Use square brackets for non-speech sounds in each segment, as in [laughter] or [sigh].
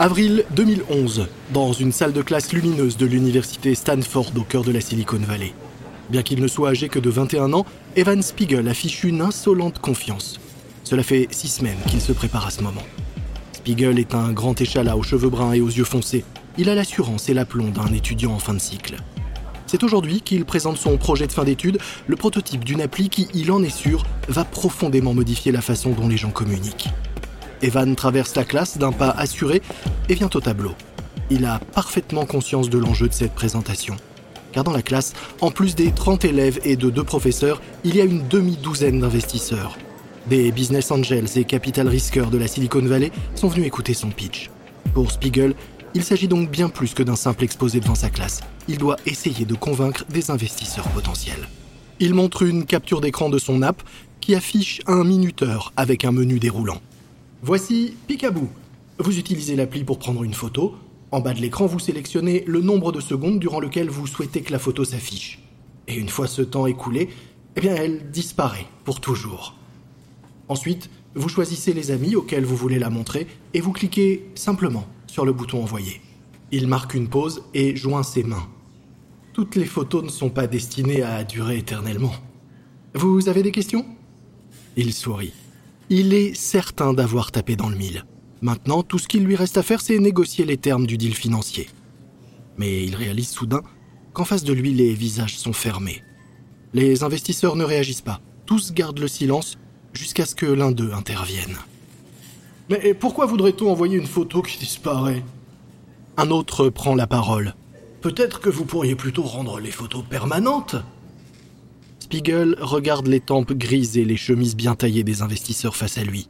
Avril 2011, dans une salle de classe lumineuse de l'université Stanford au cœur de la Silicon Valley. Bien qu'il ne soit âgé que de 21 ans, Evan Spiegel affiche une insolente confiance. Cela fait six semaines qu'il se prépare à ce moment. Spiegel est un grand échalas aux cheveux bruns et aux yeux foncés. Il a l'assurance et l'aplomb d'un étudiant en fin de cycle. C'est aujourd'hui qu'il présente son projet de fin d'études, le prototype d'une appli qui, il en est sûr, va profondément modifier la façon dont les gens communiquent. Evan traverse la classe d'un pas assuré et vient au tableau. Il a parfaitement conscience de l'enjeu de cette présentation. Car dans la classe, en plus des 30 élèves et de deux professeurs, il y a une demi-douzaine d'investisseurs. Des business angels et capital risqueurs de la Silicon Valley sont venus écouter son pitch. Pour Spiegel, il s'agit donc bien plus que d'un simple exposé devant sa classe. Il doit essayer de convaincre des investisseurs potentiels. Il montre une capture d'écran de son app qui affiche un minuteur avec un menu déroulant. Voici Picaboo. Vous utilisez l'appli pour prendre une photo. En bas de l'écran, vous sélectionnez le nombre de secondes durant lequel vous souhaitez que la photo s'affiche. Et une fois ce temps écoulé, eh bien, elle disparaît pour toujours. Ensuite, vous choisissez les amis auxquels vous voulez la montrer et vous cliquez simplement sur le bouton Envoyer. Il marque une pause et joint ses mains. Toutes les photos ne sont pas destinées à durer éternellement. Vous avez des questions? Il sourit. Il est certain d'avoir tapé dans le mille. Maintenant, tout ce qu'il lui reste à faire, c'est négocier les termes du deal financier. Mais il réalise soudain qu'en face de lui, les visages sont fermés. Les investisseurs ne réagissent pas. Tous gardent le silence jusqu'à ce que l'un d'eux intervienne. Mais pourquoi voudrait-on envoyer une photo qui disparaît? Un autre prend la parole. Peut-être que vous pourriez plutôt rendre les photos permanentes Spiegel regarde les tempes grises et les chemises bien taillées des investisseurs face à lui.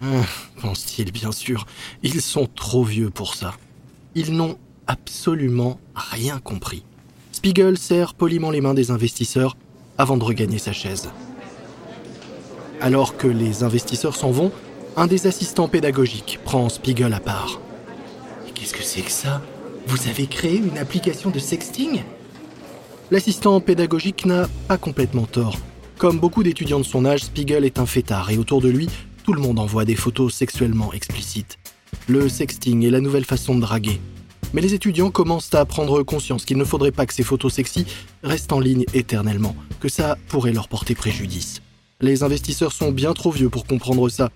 Ah, pense-t-il bien sûr, ils sont trop vieux pour ça. Ils n'ont absolument rien compris. Spiegel serre poliment les mains des investisseurs avant de regagner sa chaise. Alors que les investisseurs s'en vont, un des assistants pédagogiques prend Spiegel à part. Qu'est-ce que c'est que ça? Vous avez créé une application de sexting? L'assistant pédagogique n'a pas complètement tort. Comme beaucoup d'étudiants de son âge, Spiegel est un fêtard et autour de lui, tout le monde envoie des photos sexuellement explicites. Le sexting est la nouvelle façon de draguer. Mais les étudiants commencent à prendre conscience qu'il ne faudrait pas que ces photos sexy restent en ligne éternellement, que ça pourrait leur porter préjudice. Les investisseurs sont bien trop vieux pour comprendre ça.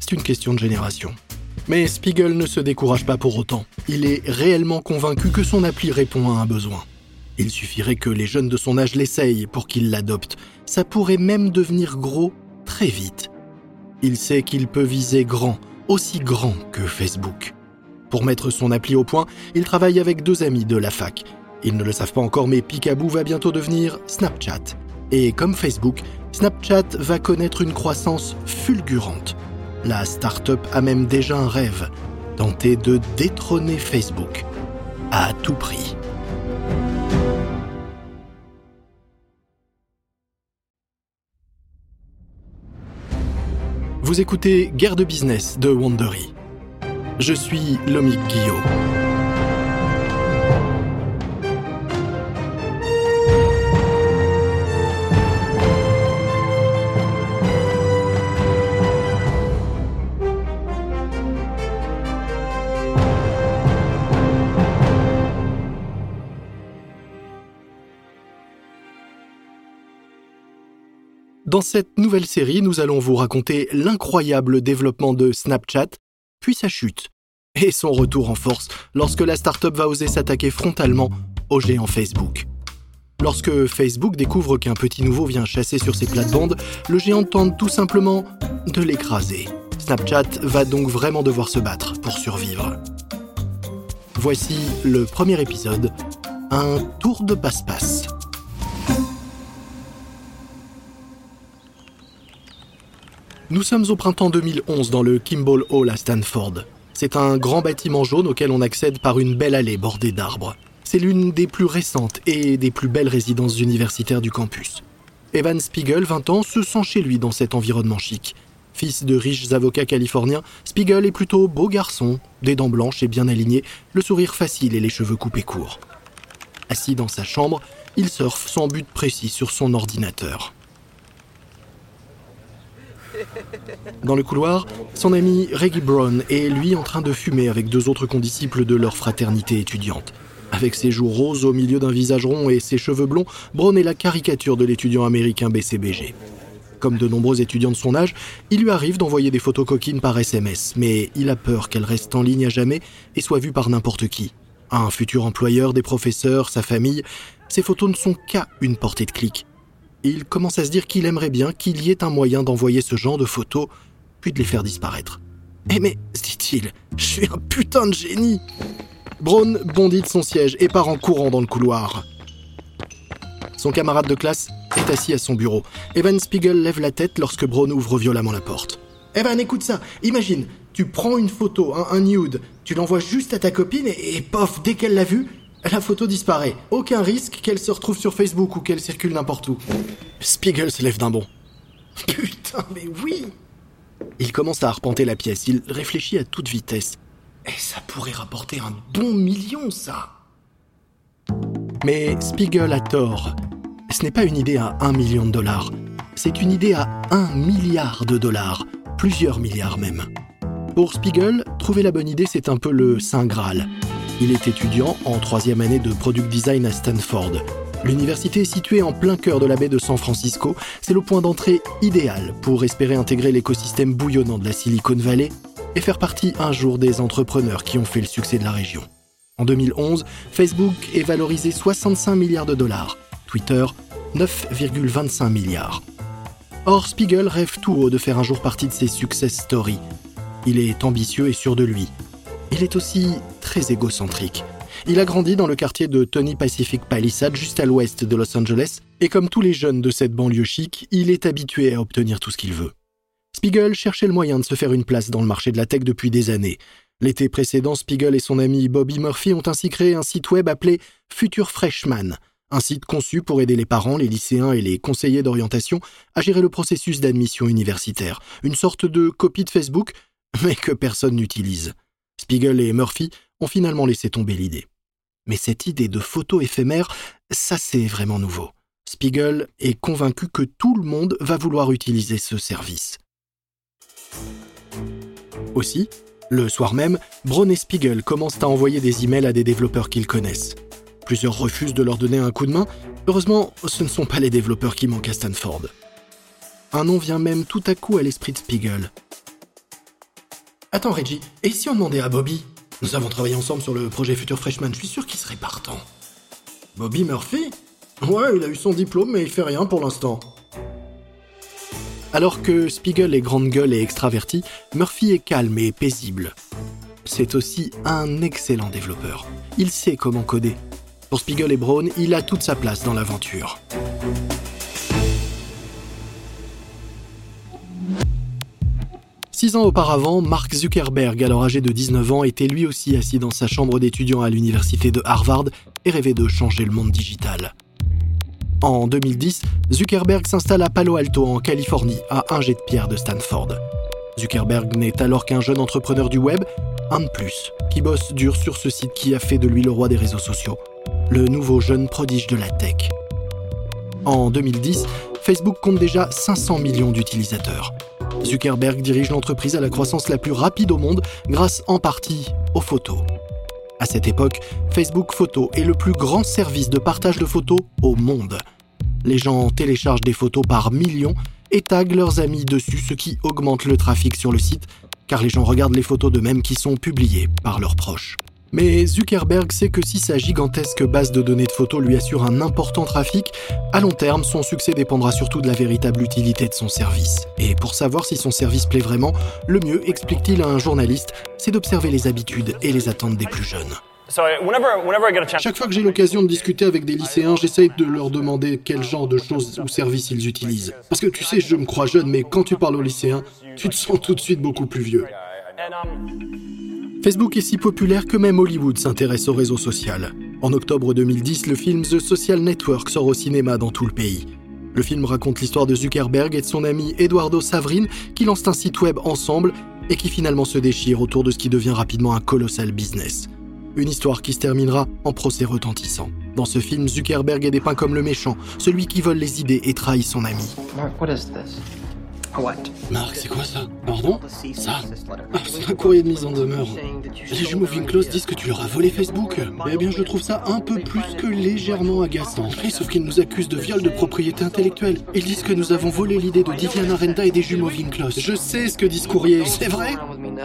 C'est une question de génération. Mais Spiegel ne se décourage pas pour autant. Il est réellement convaincu que son appli répond à un besoin. Il suffirait que les jeunes de son âge l'essayent pour qu'ils l'adoptent. Ça pourrait même devenir gros très vite. Il sait qu'il peut viser grand, aussi grand que Facebook. Pour mettre son appli au point, il travaille avec deux amis de la fac. Ils ne le savent pas encore, mais Picaboo va bientôt devenir Snapchat. Et comme Facebook, Snapchat va connaître une croissance fulgurante. La start-up a même déjà un rêve, tenter de détrôner Facebook. À tout prix. Vous écoutez Guerre de business de Wandery. Je suis Lomic Guillot. Dans cette nouvelle série, nous allons vous raconter l'incroyable développement de Snapchat, puis sa chute, et son retour en force lorsque la startup va oser s'attaquer frontalement au géant Facebook. Lorsque Facebook découvre qu'un petit nouveau vient chasser sur ses plates-bandes, le géant tente tout simplement de l'écraser. Snapchat va donc vraiment devoir se battre pour survivre. Voici le premier épisode, un tour de passe-passe. Nous sommes au printemps 2011 dans le Kimball Hall à Stanford. C'est un grand bâtiment jaune auquel on accède par une belle allée bordée d'arbres. C'est l'une des plus récentes et des plus belles résidences universitaires du campus. Evan Spiegel, 20 ans, se sent chez lui dans cet environnement chic. Fils de riches avocats californiens, Spiegel est plutôt beau garçon, des dents blanches et bien alignées, le sourire facile et les cheveux coupés courts. Assis dans sa chambre, il surfe sans but précis sur son ordinateur. Dans le couloir, son ami Reggie Brown est lui en train de fumer avec deux autres condisciples de leur fraternité étudiante. Avec ses joues roses au milieu d'un visage rond et ses cheveux blonds, Brown est la caricature de l'étudiant américain BCBG. Comme de nombreux étudiants de son âge, il lui arrive d'envoyer des photos coquines par SMS, mais il a peur qu'elles restent en ligne à jamais et soient vues par n'importe qui. Un futur employeur, des professeurs, sa famille, ces photos ne sont qu'à une portée de clic. Il commence à se dire qu'il aimerait bien qu'il y ait un moyen d'envoyer ce genre de photos, puis de les faire disparaître. Eh mais, se dit-il, je suis un putain de génie Brown bondit de son siège et part en courant dans le couloir. Son camarade de classe est assis à son bureau. Evan Spiegel lève la tête lorsque Brown ouvre violemment la porte. Evan, écoute ça. Imagine, tu prends une photo, un, nude, tu l'envoies juste à ta copine et, et pof, dès qu'elle l'a vue, la photo disparaît. Aucun risque qu'elle se retrouve sur Facebook ou qu'elle circule n'importe où. Spiegel se lève d'un bond. [laughs] Putain, mais oui Il commence à arpenter la pièce. Il réfléchit à toute vitesse. Et ça pourrait rapporter un bon million, ça Mais Spiegel a tort. Ce n'est pas une idée à un million de dollars. C'est une idée à un milliard de dollars. Plusieurs milliards même. Pour Spiegel, trouver la bonne idée, c'est un peu le Saint Graal. Il est étudiant en troisième année de Product Design à Stanford. L'université est située en plein cœur de la baie de San Francisco. C'est le point d'entrée idéal pour espérer intégrer l'écosystème bouillonnant de la Silicon Valley et faire partie un jour des entrepreneurs qui ont fait le succès de la région. En 2011, Facebook est valorisé 65 milliards de dollars, Twitter 9,25 milliards. Or, Spiegel rêve tout haut de faire un jour partie de ces success stories, il est ambitieux et sûr de lui. Il est aussi égocentrique. Il a grandi dans le quartier de Tony Pacific Palisade, juste à l'ouest de Los Angeles, et comme tous les jeunes de cette banlieue chic, il est habitué à obtenir tout ce qu'il veut. Spiegel cherchait le moyen de se faire une place dans le marché de la tech depuis des années. L'été précédent, Spiegel et son ami Bobby Murphy ont ainsi créé un site web appelé Future Freshman, un site conçu pour aider les parents, les lycéens et les conseillers d'orientation à gérer le processus d'admission universitaire, une sorte de copie de Facebook, [laughs] mais que personne n'utilise. Spiegel et Murphy ont finalement laissé tomber l'idée. Mais cette idée de photo éphémère, ça c'est vraiment nouveau. Spiegel est convaincu que tout le monde va vouloir utiliser ce service. Aussi, le soir même, Braun et Spiegel commencent à envoyer des emails à des développeurs qu'ils connaissent. Plusieurs refusent de leur donner un coup de main. Heureusement, ce ne sont pas les développeurs qui manquent à Stanford. Un nom vient même tout à coup à l'esprit de Spiegel. Attends, Reggie, et si on demandait à Bobby? Nous avons travaillé ensemble sur le projet Future Freshman, je suis sûr qu'il serait partant. Bobby Murphy Ouais, il a eu son diplôme, mais il fait rien pour l'instant. Alors que Spiegel est grande gueule et extraverti, Murphy est calme et paisible. C'est aussi un excellent développeur. Il sait comment coder. Pour Spiegel et Brown, il a toute sa place dans l'aventure. Six ans auparavant, Mark Zuckerberg, alors âgé de 19 ans, était lui aussi assis dans sa chambre d'étudiant à l'université de Harvard et rêvait de changer le monde digital. En 2010, Zuckerberg s'installe à Palo Alto, en Californie, à un jet de pierre de Stanford. Zuckerberg n'est alors qu'un jeune entrepreneur du web, un de plus, qui bosse dur sur ce site qui a fait de lui le roi des réseaux sociaux, le nouveau jeune prodige de la tech. En 2010, Facebook compte déjà 500 millions d'utilisateurs. Zuckerberg dirige l'entreprise à la croissance la plus rapide au monde grâce en partie aux photos. À cette époque, Facebook Photo est le plus grand service de partage de photos au monde. Les gens téléchargent des photos par millions et taguent leurs amis dessus, ce qui augmente le trafic sur le site, car les gens regardent les photos d'eux-mêmes qui sont publiées par leurs proches. Mais Zuckerberg sait que si sa gigantesque base de données de photos lui assure un important trafic, à long terme, son succès dépendra surtout de la véritable utilité de son service. Et pour savoir si son service plaît vraiment, le mieux, explique-t-il à un journaliste, c'est d'observer les habitudes et les attentes des plus jeunes. Chaque fois que j'ai l'occasion de discuter avec des lycéens, j'essaye de leur demander quel genre de choses ou services ils utilisent. Parce que tu sais, je me crois jeune, mais quand tu parles aux lycéens, tu te sens tout de suite beaucoup plus vieux. Facebook est si populaire que même Hollywood s'intéresse au réseau social. En octobre 2010, le film The Social Network sort au cinéma dans tout le pays. Le film raconte l'histoire de Zuckerberg et de son ami Eduardo Savrin qui lancent un site web ensemble et qui finalement se déchirent autour de ce qui devient rapidement un colossal business. Une histoire qui se terminera en procès retentissant. Dans ce film, Zuckerberg est dépeint comme le méchant, celui qui vole les idées et trahit son ami. Marc, c'est quoi ça Pardon Ça ah, C'est un courrier de mise en demeure. Les jumeaux Winklos disent que tu leur as volé Facebook. Eh bien, je trouve ça un peu plus que légèrement agaçant. sauf qu'ils nous accusent de viol de propriété intellectuelle. Ils disent que nous avons volé l'idée de Diana Renda et des jumeaux Winklos. Je sais ce que dit ce courrier. C'est vrai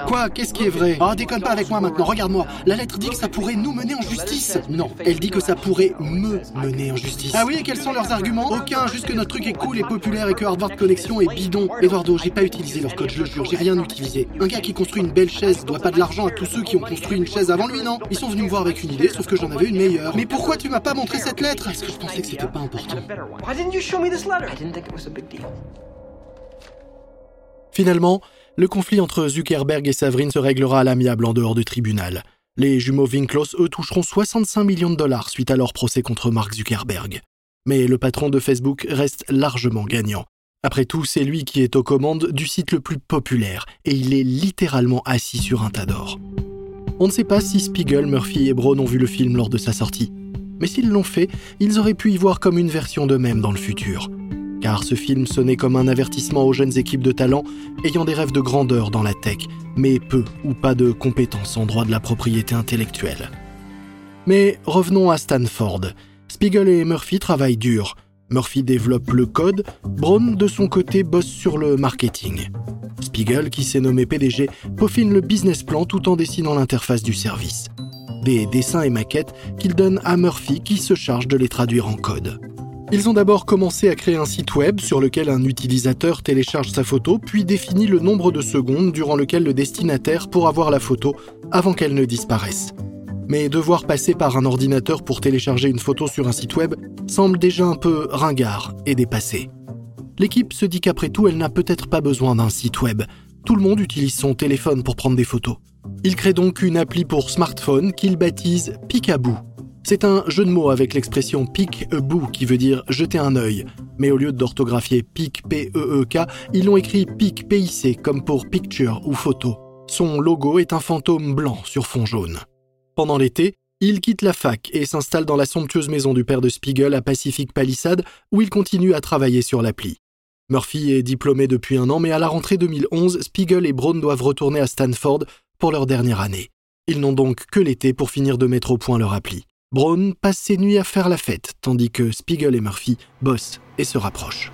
Quoi Qu'est-ce qui est vrai Ah, déconne pas avec moi maintenant, regarde-moi. La lettre dit que ça pourrait nous mener en justice. Non, elle dit que ça pourrait me mener en justice. Ah oui, et quels sont leurs arguments? Aucun, juste que notre truc est cool et populaire et que Harvard Connection est bidon. Eduardo, j'ai pas utilisé leur code, je le jure, j'ai rien utilisé. Un gars qui construit une belle chaise doit pas de l'argent à tous ceux qui ont construit une chaise avant lui, non? Ils sont venus me voir avec une idée, sauf que j'en avais une meilleure. Mais pourquoi tu m'as pas montré cette lettre? Est-ce que je pensais que c'était pas important Finalement, le conflit entre Zuckerberg et Savrine se réglera à l'amiable en dehors du tribunal. Les jumeaux Winklos, eux, toucheront 65 millions de dollars suite à leur procès contre Mark Zuckerberg. Mais le patron de Facebook reste largement gagnant. Après tout, c'est lui qui est aux commandes du site le plus populaire, et il est littéralement assis sur un tas d'or. On ne sait pas si Spiegel, Murphy et Brown ont vu le film lors de sa sortie. Mais s'ils l'ont fait, ils auraient pu y voir comme une version d'eux-mêmes dans le futur car ce film sonnait comme un avertissement aux jeunes équipes de talent ayant des rêves de grandeur dans la tech, mais peu ou pas de compétences en droit de la propriété intellectuelle. Mais revenons à Stanford. Spiegel et Murphy travaillent dur. Murphy développe le code, Brown de son côté bosse sur le marketing. Spiegel, qui s'est nommé PDG, peaufine le business plan tout en dessinant l'interface du service. Des dessins et maquettes qu'il donne à Murphy qui se charge de les traduire en code. Ils ont d'abord commencé à créer un site web sur lequel un utilisateur télécharge sa photo, puis définit le nombre de secondes durant lequel le destinataire pourra voir la photo avant qu'elle ne disparaisse. Mais devoir passer par un ordinateur pour télécharger une photo sur un site web semble déjà un peu ringard et dépassé. L'équipe se dit qu'après tout, elle n'a peut-être pas besoin d'un site web. Tout le monde utilise son téléphone pour prendre des photos. Il crée donc une appli pour smartphone qu'il baptise Picaboo. C'est un jeu de mots avec l'expression pick a qui veut dire jeter un œil. Mais au lieu d'orthographier pic P-E-E-K, ils l'ont écrit pic P-I-C comme pour picture ou photo. Son logo est un fantôme blanc sur fond jaune. Pendant l'été, il quitte la fac et s'installe dans la somptueuse maison du père de Spiegel à Pacific Palisade où il continue à travailler sur l'appli. Murphy est diplômé depuis un an, mais à la rentrée 2011, Spiegel et Brown doivent retourner à Stanford pour leur dernière année. Ils n'ont donc que l'été pour finir de mettre au point leur appli. Braun passe ses nuits à faire la fête, tandis que Spiegel et Murphy bossent et se rapprochent.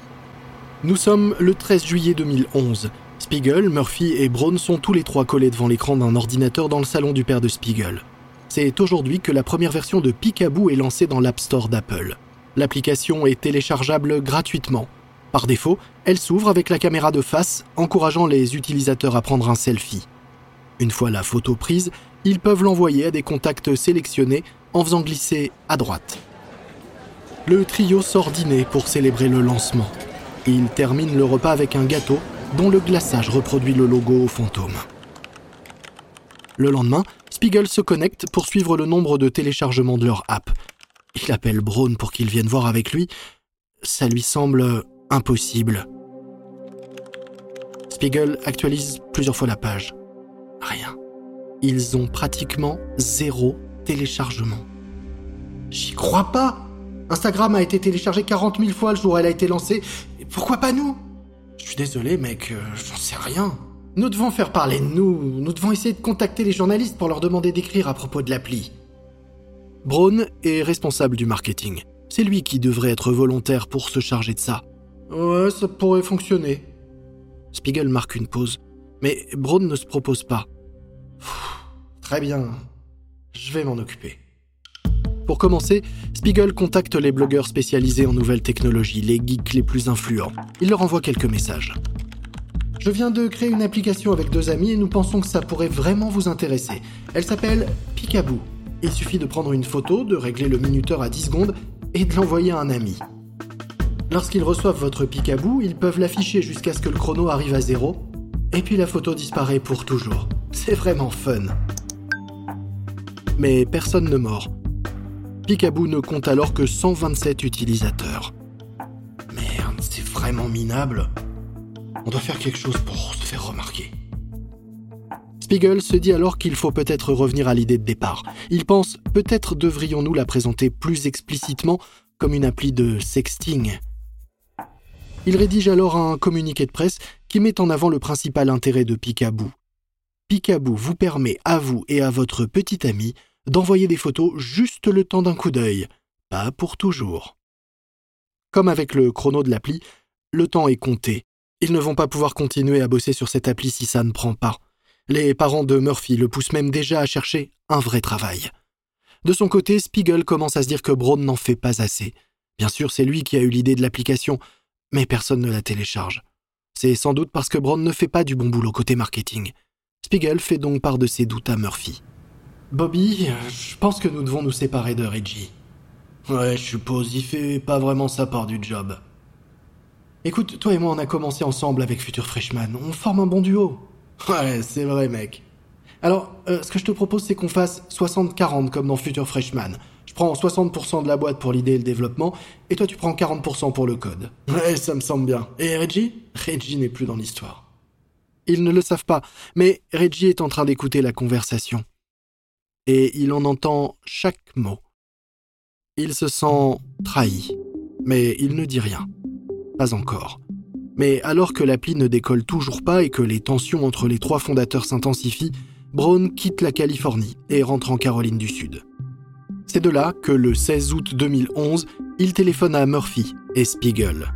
Nous sommes le 13 juillet 2011. Spiegel, Murphy et Braun sont tous les trois collés devant l'écran d'un ordinateur dans le salon du père de Spiegel. C'est aujourd'hui que la première version de Picaboo est lancée dans l'App Store d'Apple. L'application est téléchargeable gratuitement. Par défaut, elle s'ouvre avec la caméra de face, encourageant les utilisateurs à prendre un selfie. Une fois la photo prise, ils peuvent l'envoyer à des contacts sélectionnés en faisant glisser à droite. Le trio sort dîner pour célébrer le lancement. Il termine le repas avec un gâteau dont le glaçage reproduit le logo au fantôme. Le lendemain, Spiegel se connecte pour suivre le nombre de téléchargements de leur app. Il appelle Braun pour qu'il vienne voir avec lui. Ça lui semble impossible. Spiegel actualise plusieurs fois la page. Rien. Ils ont pratiquement zéro téléchargement. J'y crois pas Instagram a été téléchargé 40 000 fois le jour où elle a été lancée. Pourquoi pas nous? Je suis désolé, mec, euh, j'en sais rien. Nous devons faire parler de nous. Nous devons essayer de contacter les journalistes pour leur demander d'écrire à propos de l'appli. Braun est responsable du marketing. C'est lui qui devrait être volontaire pour se charger de ça. Ouais, ça pourrait fonctionner. Spiegel marque une pause. Mais Braun ne se propose pas. très bien. Je vais m'en occuper. Pour commencer, Spiegel contacte les blogueurs spécialisés en nouvelles technologies, les geeks les plus influents. Il leur envoie quelques messages. Je viens de créer une application avec deux amis et nous pensons que ça pourrait vraiment vous intéresser. Elle s'appelle Picaboo. Il suffit de prendre une photo, de régler le minuteur à 10 secondes et de l'envoyer à un ami. Lorsqu'ils reçoivent votre Picaboo, ils peuvent l'afficher jusqu'à ce que le chrono arrive à zéro, et puis la photo disparaît pour toujours. C'est vraiment fun mais personne ne mord. Picaboo ne compte alors que 127 utilisateurs. Merde, c'est vraiment minable. On doit faire quelque chose pour se faire remarquer. Spiegel se dit alors qu'il faut peut-être revenir à l'idée de départ. Il pense peut-être devrions-nous la présenter plus explicitement comme une appli de sexting. Il rédige alors un communiqué de presse qui met en avant le principal intérêt de Picaboo. Picaboo vous permet à vous et à votre petit ami d'envoyer des photos juste le temps d'un coup d'œil, pas pour toujours. Comme avec le chrono de l'appli, le temps est compté. Ils ne vont pas pouvoir continuer à bosser sur cette appli si ça ne prend pas. Les parents de Murphy le poussent même déjà à chercher un vrai travail. De son côté, Spiegel commence à se dire que Braun n'en fait pas assez. Bien sûr, c'est lui qui a eu l'idée de l'application, mais personne ne la télécharge. C'est sans doute parce que Braun ne fait pas du bon boulot côté marketing. Spiegel fait donc part de ses doutes à Murphy. Bobby, je pense que nous devons nous séparer de Reggie. Ouais, je suppose, il fait pas vraiment sa part du job. Écoute, toi et moi on a commencé ensemble avec Future Freshman, on forme un bon duo. Ouais, c'est vrai mec. Alors, euh, ce que je te propose c'est qu'on fasse 60-40 comme dans Future Freshman. Je prends 60% de la boîte pour l'idée et le développement, et toi tu prends 40% pour le code. Ouais, ça me semble bien. Et Reggie? Reggie n'est plus dans l'histoire. Ils ne le savent pas, mais Reggie est en train d'écouter la conversation. Et il en entend chaque mot. Il se sent trahi, mais il ne dit rien. Pas encore. Mais alors que l'appli ne décolle toujours pas et que les tensions entre les trois fondateurs s'intensifient, Brown quitte la Californie et rentre en Caroline du Sud. C'est de là que le 16 août 2011, il téléphone à Murphy et Spiegel.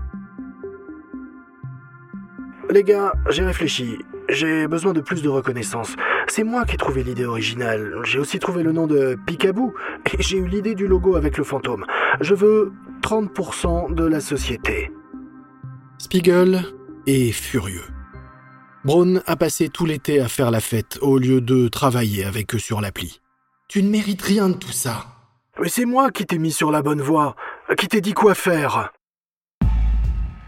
Les gars, j'ai réfléchi. J'ai besoin de plus de reconnaissance. C'est moi qui ai trouvé l'idée originale. J'ai aussi trouvé le nom de Picaboo et j'ai eu l'idée du logo avec le fantôme. Je veux 30% de la société. Spiegel est furieux. Braun a passé tout l'été à faire la fête au lieu de travailler avec eux sur l'appli. Tu ne mérites rien de tout ça. Mais c'est moi qui t'ai mis sur la bonne voie, qui t'ai dit quoi faire.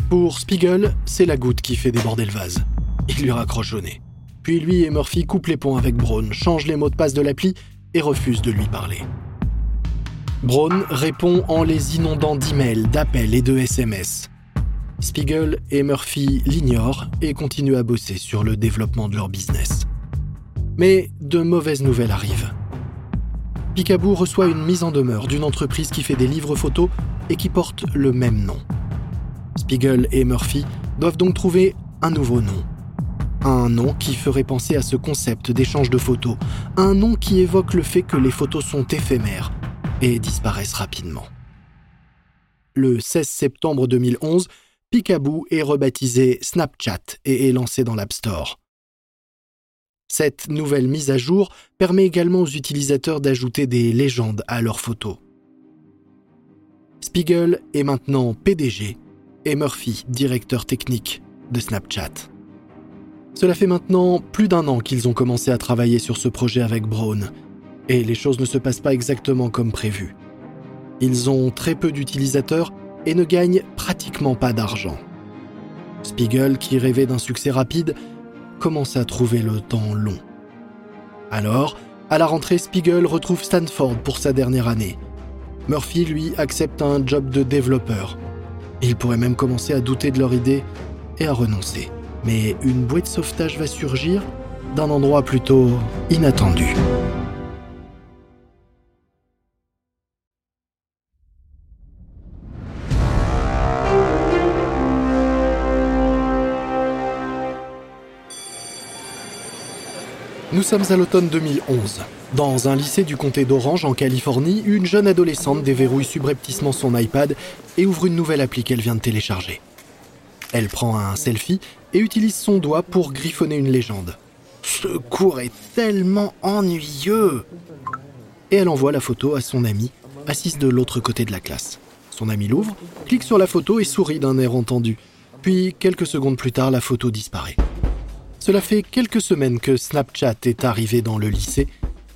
Pour Spiegel, c'est la goutte qui fait déborder le vase. Il lui raccroche au nez. Puis lui et Murphy coupent les ponts avec Braun, changent les mots de passe de l'appli et refusent de lui parler. Braun répond en les inondant d'emails, d'appels et de SMS. Spiegel et Murphy l'ignorent et continuent à bosser sur le développement de leur business. Mais de mauvaises nouvelles arrivent. Picaboo reçoit une mise en demeure d'une entreprise qui fait des livres photos et qui porte le même nom. Spiegel et Murphy doivent donc trouver un nouveau nom. Un nom qui ferait penser à ce concept d'échange de photos. Un nom qui évoque le fait que les photos sont éphémères et disparaissent rapidement. Le 16 septembre 2011, Picaboo est rebaptisé Snapchat et est lancé dans l'App Store. Cette nouvelle mise à jour permet également aux utilisateurs d'ajouter des légendes à leurs photos. Spiegel est maintenant PDG et Murphy, directeur technique de Snapchat. Cela fait maintenant plus d'un an qu'ils ont commencé à travailler sur ce projet avec Brown, et les choses ne se passent pas exactement comme prévu. Ils ont très peu d'utilisateurs et ne gagnent pratiquement pas d'argent. Spiegel, qui rêvait d'un succès rapide, commence à trouver le temps long. Alors, à la rentrée, Spiegel retrouve Stanford pour sa dernière année. Murphy, lui, accepte un job de développeur ils pourraient même commencer à douter de leur idée et à renoncer. Mais une bouée de sauvetage va surgir d'un endroit plutôt inattendu. Nous sommes à l'automne 2011. Dans un lycée du comté d'Orange en Californie, une jeune adolescente déverrouille subrepticement son iPad et ouvre une nouvelle appli qu'elle vient de télécharger. Elle prend un selfie et utilise son doigt pour griffonner une légende. Ce cours est tellement ennuyeux Et elle envoie la photo à son amie, assise de l'autre côté de la classe. Son ami l'ouvre, clique sur la photo et sourit d'un air entendu. Puis, quelques secondes plus tard, la photo disparaît. Cela fait quelques semaines que Snapchat est arrivé dans le lycée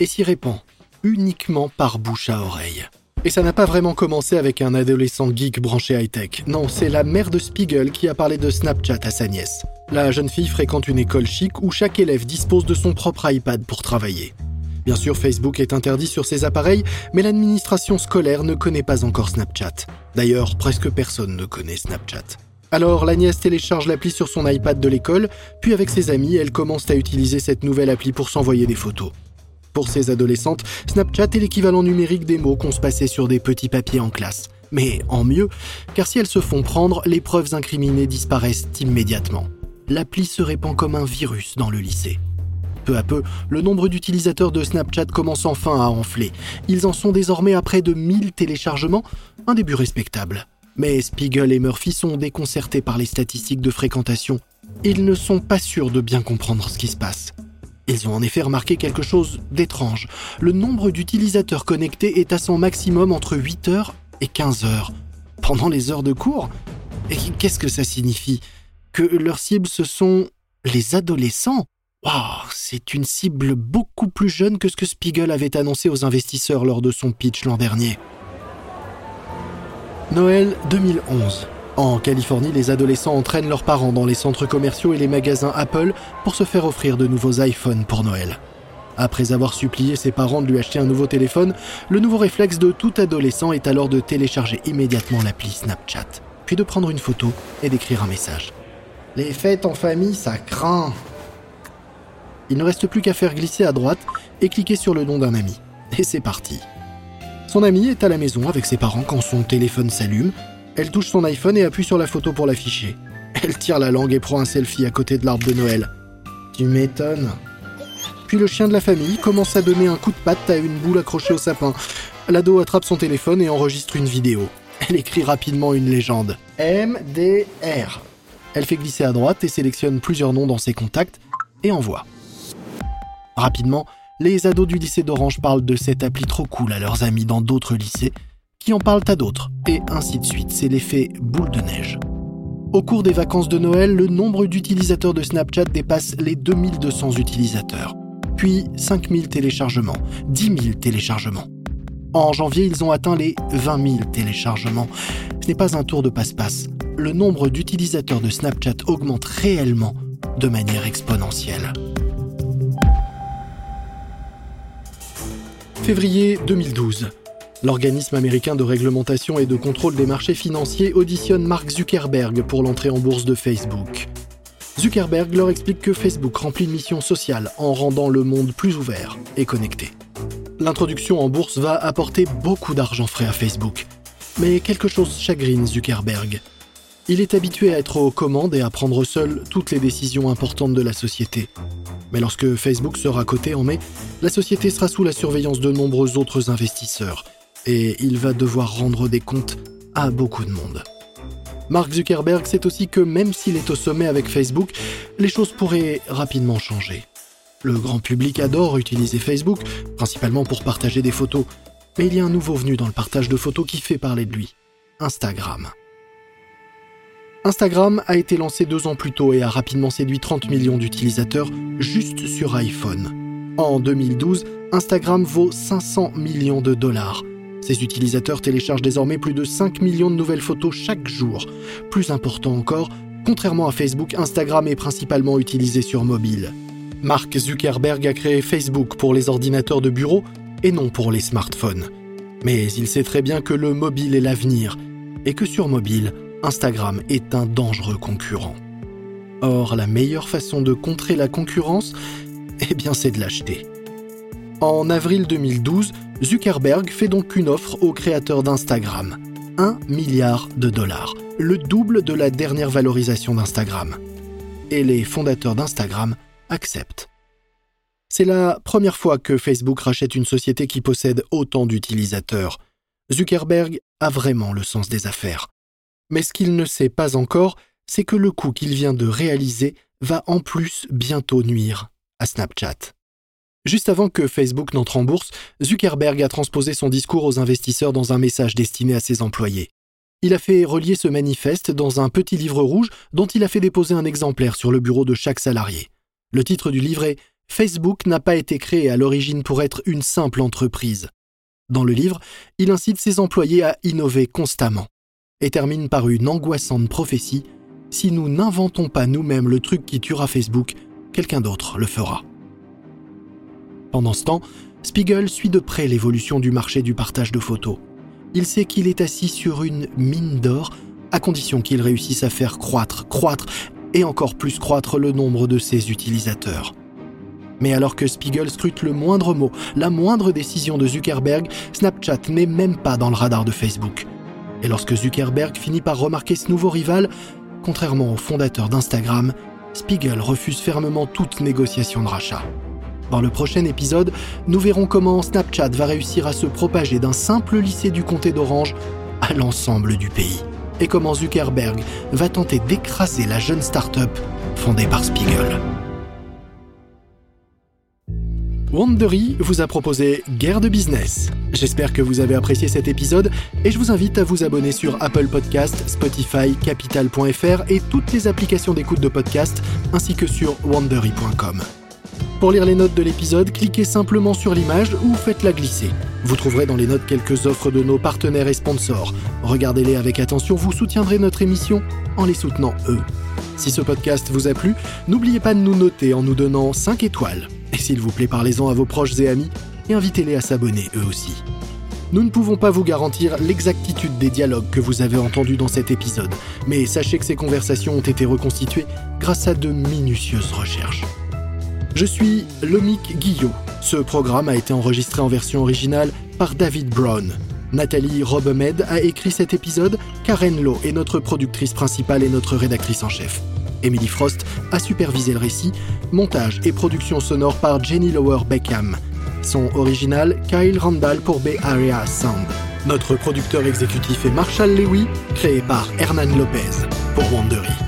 et s'y répand uniquement par bouche à oreille. Et ça n'a pas vraiment commencé avec un adolescent geek branché high-tech. Non, c'est la mère de Spiegel qui a parlé de Snapchat à sa nièce. La jeune fille fréquente une école chic où chaque élève dispose de son propre iPad pour travailler. Bien sûr, Facebook est interdit sur ces appareils, mais l'administration scolaire ne connaît pas encore Snapchat. D'ailleurs, presque personne ne connaît Snapchat. Alors la nièce télécharge l'appli sur son iPad de l'école, puis avec ses amis, elle commence à utiliser cette nouvelle appli pour s'envoyer des photos. Pour ces adolescentes, Snapchat est l'équivalent numérique des mots qu'on se passait sur des petits papiers en classe. Mais en mieux, car si elles se font prendre, les preuves incriminées disparaissent immédiatement. L'appli se répand comme un virus dans le lycée. Peu à peu, le nombre d'utilisateurs de Snapchat commence enfin à enfler. Ils en sont désormais à près de 1000 téléchargements, un début respectable. Mais Spiegel et Murphy sont déconcertés par les statistiques de fréquentation. Ils ne sont pas sûrs de bien comprendre ce qui se passe. Ils ont en effet remarqué quelque chose d'étrange. Le nombre d'utilisateurs connectés est à son maximum entre 8h et 15h. Pendant les heures de cours Et qu'est-ce que ça signifie? Que leurs cibles, ce sont les adolescents? Waouh, c'est une cible beaucoup plus jeune que ce que Spiegel avait annoncé aux investisseurs lors de son pitch l'an dernier. Noël 2011. En Californie, les adolescents entraînent leurs parents dans les centres commerciaux et les magasins Apple pour se faire offrir de nouveaux iPhones pour Noël. Après avoir supplié ses parents de lui acheter un nouveau téléphone, le nouveau réflexe de tout adolescent est alors de télécharger immédiatement l'appli Snapchat, puis de prendre une photo et d'écrire un message. Les fêtes en famille, ça craint. Il ne reste plus qu'à faire glisser à droite et cliquer sur le nom d'un ami. Et c'est parti. Son ami est à la maison avec ses parents quand son téléphone s'allume elle touche son iPhone et appuie sur la photo pour l'afficher. Elle tire la langue et prend un selfie à côté de l'arbre de Noël. Tu m'étonnes. Puis le chien de la famille commence à donner un coup de patte à une boule accrochée au sapin. L'ado attrape son téléphone et enregistre une vidéo. Elle écrit rapidement une légende. MDR. Elle fait glisser à droite et sélectionne plusieurs noms dans ses contacts et envoie. Rapidement, les ados du lycée d'Orange parlent de cette appli trop cool à leurs amis dans d'autres lycées qui en parlent à d'autres, et ainsi de suite. C'est l'effet boule de neige. Au cours des vacances de Noël, le nombre d'utilisateurs de Snapchat dépasse les 2200 utilisateurs, puis 5000 téléchargements, 10 000 téléchargements. En janvier, ils ont atteint les 20 000 téléchargements. Ce n'est pas un tour de passe-passe. Le nombre d'utilisateurs de Snapchat augmente réellement de manière exponentielle. Février 2012. L'organisme américain de réglementation et de contrôle des marchés financiers auditionne Mark Zuckerberg pour l'entrée en bourse de Facebook. Zuckerberg leur explique que Facebook remplit une mission sociale en rendant le monde plus ouvert et connecté. L'introduction en bourse va apporter beaucoup d'argent frais à Facebook. Mais quelque chose chagrine Zuckerberg. Il est habitué à être aux commandes et à prendre seul toutes les décisions importantes de la société. Mais lorsque Facebook sera coté en mai, la société sera sous la surveillance de nombreux autres investisseurs et il va devoir rendre des comptes à beaucoup de monde. Mark Zuckerberg sait aussi que même s'il est au sommet avec Facebook, les choses pourraient rapidement changer. Le grand public adore utiliser Facebook, principalement pour partager des photos, mais il y a un nouveau venu dans le partage de photos qui fait parler de lui, Instagram. Instagram a été lancé deux ans plus tôt et a rapidement séduit 30 millions d'utilisateurs juste sur iPhone. En 2012, Instagram vaut 500 millions de dollars, ses utilisateurs téléchargent désormais plus de 5 millions de nouvelles photos chaque jour. Plus important encore, contrairement à Facebook, Instagram est principalement utilisé sur mobile. Mark Zuckerberg a créé Facebook pour les ordinateurs de bureau et non pour les smartphones. Mais il sait très bien que le mobile est l'avenir et que sur mobile, Instagram est un dangereux concurrent. Or, la meilleure façon de contrer la concurrence, eh bien, c'est de l'acheter. En avril 2012, Zuckerberg fait donc une offre aux créateurs d'Instagram. 1 milliard de dollars, le double de la dernière valorisation d'Instagram. Et les fondateurs d'Instagram acceptent. C'est la première fois que Facebook rachète une société qui possède autant d'utilisateurs. Zuckerberg a vraiment le sens des affaires. Mais ce qu'il ne sait pas encore, c'est que le coup qu'il vient de réaliser va en plus bientôt nuire à Snapchat. Juste avant que Facebook n'entre en bourse, Zuckerberg a transposé son discours aux investisseurs dans un message destiné à ses employés. Il a fait relier ce manifeste dans un petit livre rouge dont il a fait déposer un exemplaire sur le bureau de chaque salarié. Le titre du livre est Facebook n'a pas été créé à l'origine pour être une simple entreprise. Dans le livre, il incite ses employés à innover constamment et termine par une angoissante prophétie Si nous n'inventons pas nous-mêmes le truc qui tuera Facebook, quelqu'un d'autre le fera. Pendant ce temps, Spiegel suit de près l'évolution du marché du partage de photos. Il sait qu'il est assis sur une mine d'or, à condition qu'il réussisse à faire croître, croître et encore plus croître le nombre de ses utilisateurs. Mais alors que Spiegel scrute le moindre mot, la moindre décision de Zuckerberg, Snapchat n'est même pas dans le radar de Facebook. Et lorsque Zuckerberg finit par remarquer ce nouveau rival, contrairement au fondateur d'Instagram, Spiegel refuse fermement toute négociation de rachat. Dans le prochain épisode, nous verrons comment Snapchat va réussir à se propager d'un simple lycée du comté d'Orange à l'ensemble du pays. Et comment Zuckerberg va tenter d'écraser la jeune start-up fondée par Spiegel. Wandery vous a proposé Guerre de business. J'espère que vous avez apprécié cet épisode et je vous invite à vous abonner sur Apple Podcast, Spotify, Capital.fr et toutes les applications d'écoute de podcast ainsi que sur wandery.com. Pour lire les notes de l'épisode, cliquez simplement sur l'image ou faites-la glisser. Vous trouverez dans les notes quelques offres de nos partenaires et sponsors. Regardez-les avec attention, vous soutiendrez notre émission en les soutenant eux. Si ce podcast vous a plu, n'oubliez pas de nous noter en nous donnant 5 étoiles. Et s'il vous plaît, parlez-en à vos proches et amis et invitez-les à s'abonner eux aussi. Nous ne pouvons pas vous garantir l'exactitude des dialogues que vous avez entendus dans cet épisode, mais sachez que ces conversations ont été reconstituées grâce à de minutieuses recherches. Je suis Lomic Guillot. Ce programme a été enregistré en version originale par David Brown. Nathalie Robemed a écrit cet épisode, Karen Lowe est notre productrice principale et notre rédactrice en chef. Emily Frost a supervisé le récit, montage et production sonore par Jenny Lower Beckham. Son original, Kyle Randall pour Bay Area Sound. Notre producteur exécutif est Marshall Lewy, créé par Hernan Lopez pour Wandery.